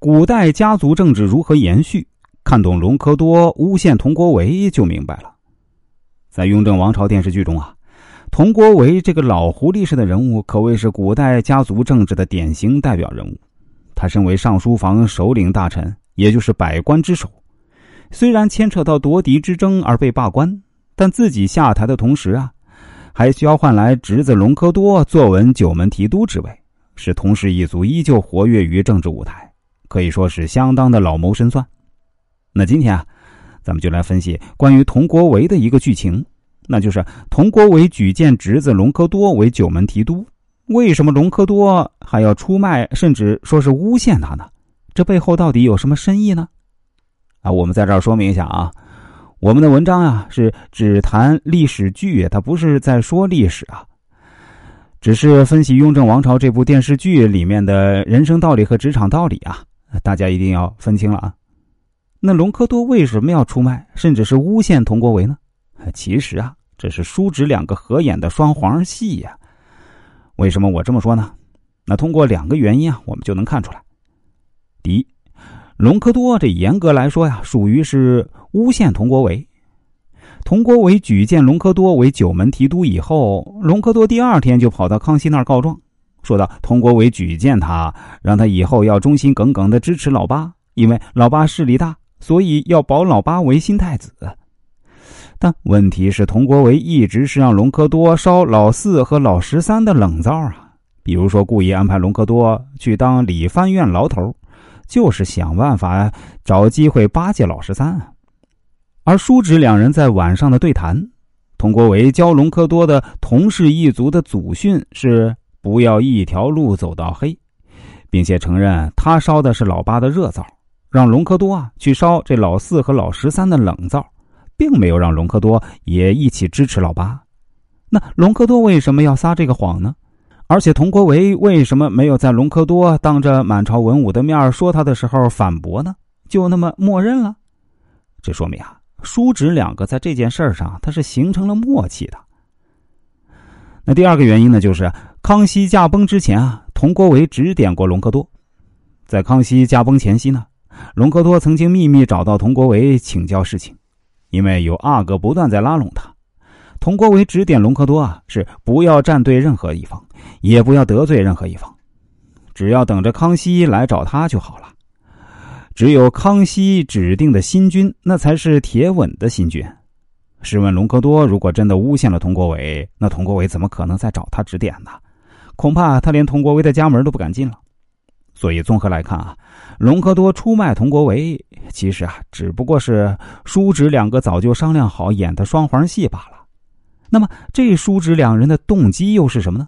古代家族政治如何延续？看懂隆科多诬陷佟国维就明白了。在雍正王朝电视剧中啊，佟国维这个老狐狸式的人物可谓是古代家族政治的典型代表人物。他身为尚书房首领大臣，也就是百官之首，虽然牵扯到夺嫡之争而被罢官，但自己下台的同时啊，还交换来侄子隆科多坐稳九门提督之位，使佟氏一族依旧活跃于政治舞台，可以说是相当的老谋深算。那今天啊，咱们就来分析关于佟国维的一个剧情，那就是佟国维举荐侄子隆科多为九门提督，为什么隆科多还要出卖，甚至说是诬陷他呢？这背后到底有什么深意呢？啊，我们在这儿说明一下啊，我们的文章啊是只谈历史剧，它不是在说历史啊，只是分析《雍正王朝》这部电视剧里面的人生道理和职场道理啊，大家一定要分清了啊。那隆科多为什么要出卖，甚至是诬陷佟国维呢？其实啊，这是叔侄两个合演的双簧戏呀。为什么我这么说呢？那通过两个原因啊，我们就能看出来。第一，隆科多这严格来说呀，属于是诬陷佟国维。佟国维举荐隆科多为九门提督以后，隆科多第二天就跑到康熙那儿告状，说道：“佟国维举荐他，让他以后要忠心耿耿的支持老八，因为老八势力大。”所以要保老八为新太子，但问题是，佟国维一直是让隆科多烧老四和老十三的冷灶啊。比如说，故意安排隆科多去当理藩院牢头，就是想办法找机会巴结老十三。而叔侄两人在晚上的对谈，佟国维教隆科多的佟氏一族的祖训是不要一条路走到黑，并且承认他烧的是老八的热灶。让隆科多啊去烧这老四和老十三的冷灶，并没有让隆科多也一起支持老八。那隆科多为什么要撒这个谎呢？而且佟国维为什么没有在隆科多当着满朝文武的面说他的时候反驳呢？就那么默认了？这说明啊，叔侄两个在这件事上他是形成了默契的。那第二个原因呢，就是康熙驾崩之前啊，佟国维指点过隆科多，在康熙驾崩前夕呢。隆科多曾经秘密找到佟国维请教事情，因为有阿哥不断在拉拢他。佟国维指点隆科多啊，是不要站队任何一方，也不要得罪任何一方，只要等着康熙来找他就好了。只有康熙指定的新君，那才是铁稳的新君。试问隆科多如果真的诬陷了佟国维，那佟国维怎么可能再找他指点呢？恐怕他连佟国维的家门都不敢进了。所以综合来看啊，隆科多出卖佟国维，其实啊只不过是叔侄两个早就商量好演的双簧戏罢了。那么这叔侄两人的动机又是什么呢？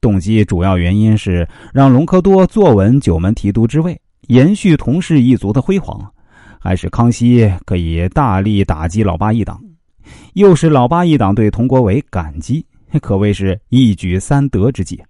动机主要原因是让隆科多坐稳九门提督之位，延续佟氏一族的辉煌，还是康熙可以大力打击老八一党，又是老八一党对佟国维感激，可谓是一举三得之计。